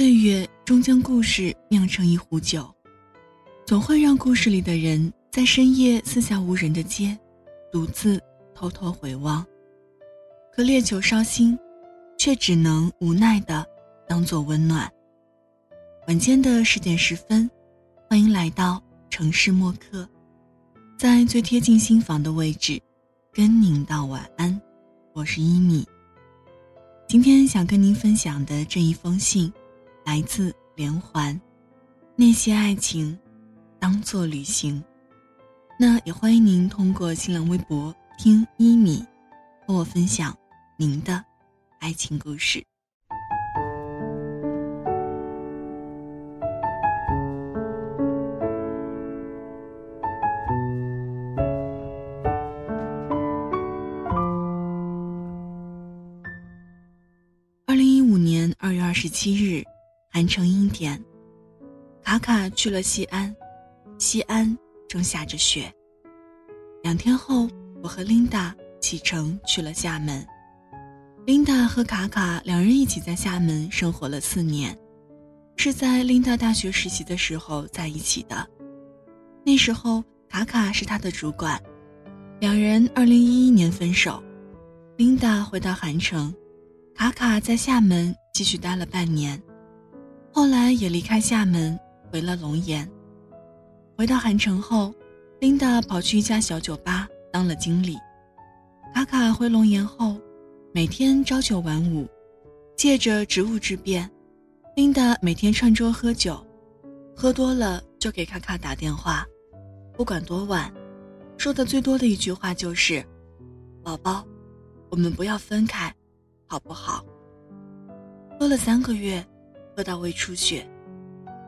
岁月终将故事酿成一壶酒，总会让故事里的人在深夜四下无人的街，独自偷偷回望。可烈酒烧心，却只能无奈的当做温暖。晚间的十点十分，欢迎来到城市默客，在最贴近心房的位置，跟您道晚安。我是一米。今天想跟您分享的这一封信。来自连环，那些爱情，当做旅行。那也欢迎您通过新浪微博听一米，和我分享您的爱情故事。二零一五年二月二十七日。韩城阴天，卡卡去了西安，西安正下着雪。两天后，我和琳达启程去了厦门。琳达和卡卡两人一起在厦门生活了四年，是在琳达大学实习的时候在一起的。那时候，卡卡是他的主管。两人二零一一年分手，琳达回到韩城，卡卡在厦门继续待了半年。后来也离开厦门，回了龙岩。回到韩城后，琳达跑去一家小酒吧当了经理。卡卡回龙岩后，每天朝九晚五，借着职务之便，琳达每天串桌喝酒，喝多了就给卡卡打电话，不管多晚，说的最多的一句话就是：“宝宝，我们不要分开，好不好？”喝了三个月。喝到胃出血，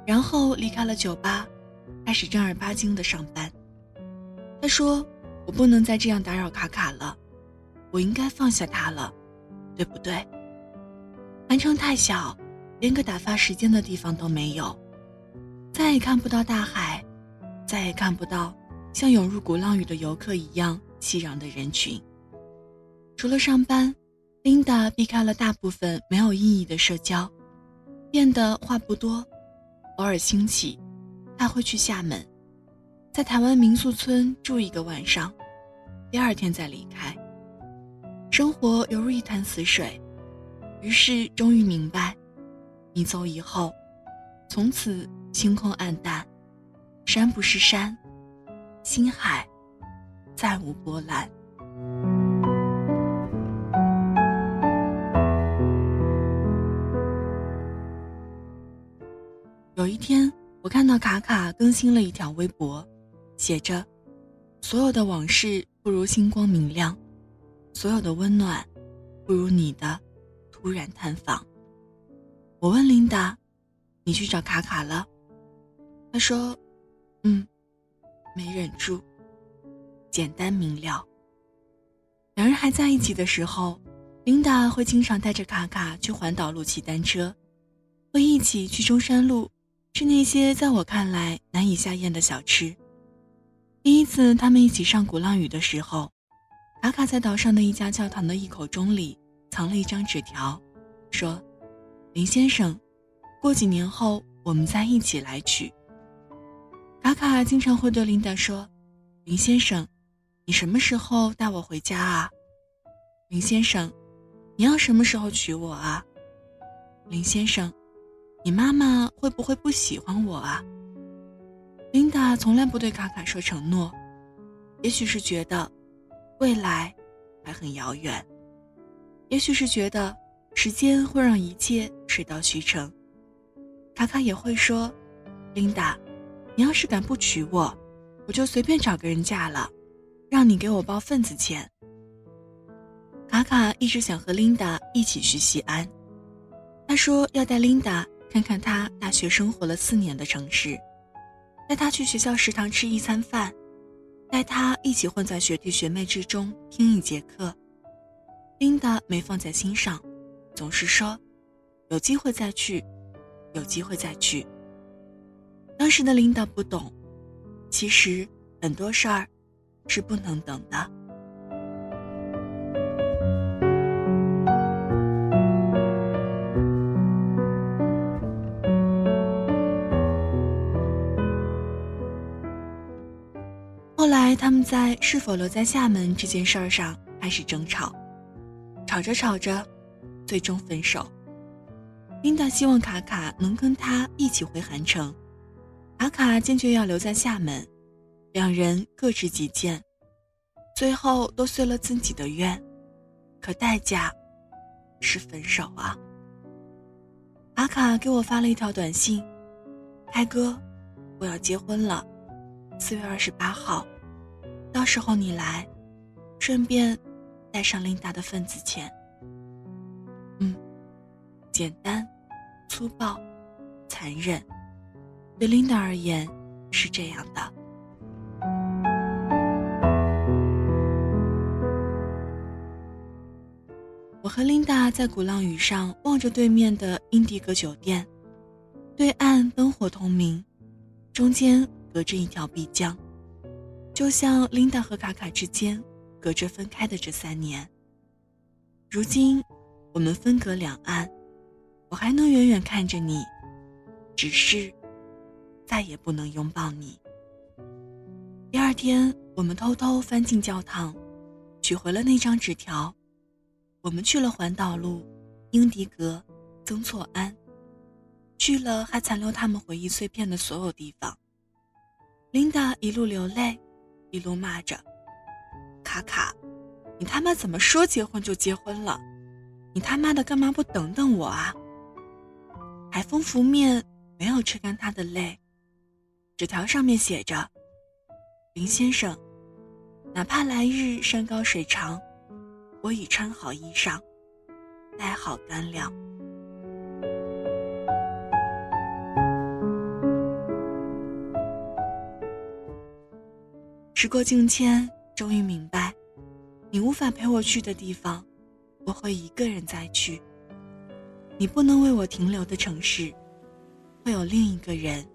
然后离开了酒吧，开始正儿八经的上班。他说：“我不能再这样打扰卡卡了，我应该放下他了，对不对？”韩城太小，连个打发时间的地方都没有，再也看不到大海，再也看不到像涌入鼓浪屿的游客一样熙攘的人群。除了上班，琳达避开了大部分没有意义的社交。变得话不多，偶尔兴起，他会去厦门，在台湾民宿村住一个晚上，第二天再离开。生活犹如一潭死水，于是终于明白，你走以后，从此星空暗淡，山不是山，心海再无波澜。有一天，我看到卡卡更新了一条微博，写着：“所有的往事不如星光明亮，所有的温暖不如你的突然探访。”我问琳达：“你去找卡卡了？”她说：“嗯，没忍住。”简单明了。两人还在一起的时候，琳达会经常带着卡卡去环岛路骑单车，会一起去中山路。是那些在我看来难以下咽的小吃。第一次他们一起上鼓浪屿的时候，卡卡在岛上的一家教堂的一口钟里藏了一张纸条，说：“林先生，过几年后我们再一起来取。”卡卡经常会对琳达说：“林先生，你什么时候带我回家啊？林先生，你要什么时候娶我啊？林先生。”你妈妈会不会不喜欢我啊？琳达从来不对卡卡说承诺，也许是觉得未来还很遥远，也许是觉得时间会让一切水到渠成。卡卡也会说：“琳达，你要是敢不娶我，我就随便找个人嫁了，让你给我包份子钱。”卡卡一直想和琳达一起去西安，他说要带琳达。看看他大学生活了四年的城市，带他去学校食堂吃一餐饭，带他一起混在学弟学妹之中听一节课。琳达没放在心上，总是说有机会再去，有机会再去。当时的琳达不懂，其实很多事儿是不能等的。他们在是否留在厦门这件事儿上开始争吵，吵着吵着，最终分手。琳达希望卡卡能跟他一起回韩城，卡卡坚决要留在厦门，两人各执己见，最后都遂了自己的愿，可代价是分手啊。卡卡给我发了一条短信：“开哥，我要结婚了，四月二十八号，到时候你来，顺便带上琳达的份子钱。”嗯，简单。粗暴、残忍，对琳达而言是这样的。我和琳达在鼓浪屿上望着对面的英迪格酒店，对岸灯火通明，中间隔着一条碧江，就像琳达和卡卡之间隔着分开的这三年。如今，我们分隔两岸。我还能远远看着你，只是再也不能拥抱你。第二天，我们偷偷翻进教堂，取回了那张纸条。我们去了环岛路、英迪格、曾厝垵，去了还残留他们回忆碎片的所有地方。琳达一路流泪，一路骂着：“卡卡，你他妈怎么说结婚就结婚了？你他妈的干嘛不等等我啊？”海风拂面，没有吹干他的泪。纸条上面写着：“林先生，哪怕来日山高水长，我已穿好衣裳，带好干粮。”时过境迁，终于明白，你无法陪我去的地方，我会一个人再去。你不能为我停留的城市，会有另一个人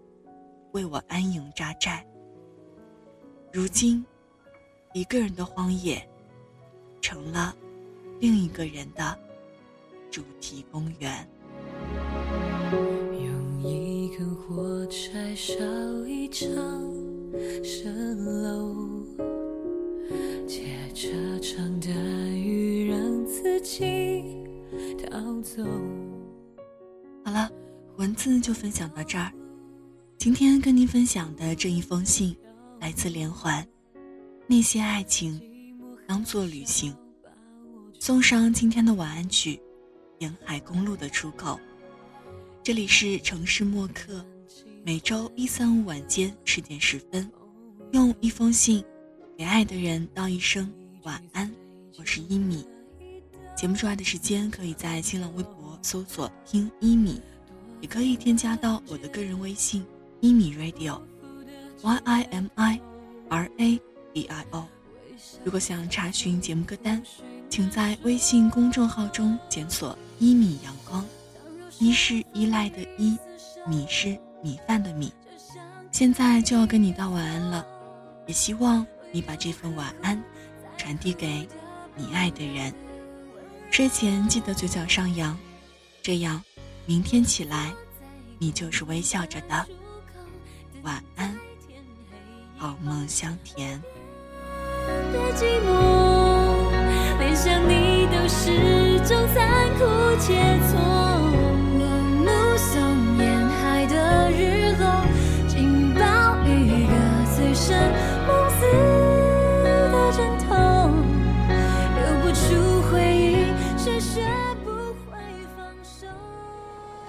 为我安营扎寨。如今，一个人的荒野，成了另一个人的主题公园。用一根火柴烧一场蜃楼，借这场大雨让自己逃走。好了，文字就分享到这儿。今天跟您分享的这一封信，来自连环。那些爱情，当做旅行。送上今天的晚安曲，《沿海公路的出口》。这里是城市默客，每周一、三、五晚间十点十分，用一封信给爱的人道一声晚安。我是一米。节目之外的时间，可以在新浪微博。搜索听一米，也可以添加到我的个人微信一米 radio，y i m i r a d i o。如果想查询节目歌单，请在微信公众号中检索一米阳光。一是依赖的依，米是米饭的米。现在就要跟你道晚安了，也希望你把这份晚安传递给你爱的人。睡前记得嘴角上扬。这样，明天起来，你就是微笑着的。晚安，好梦香甜。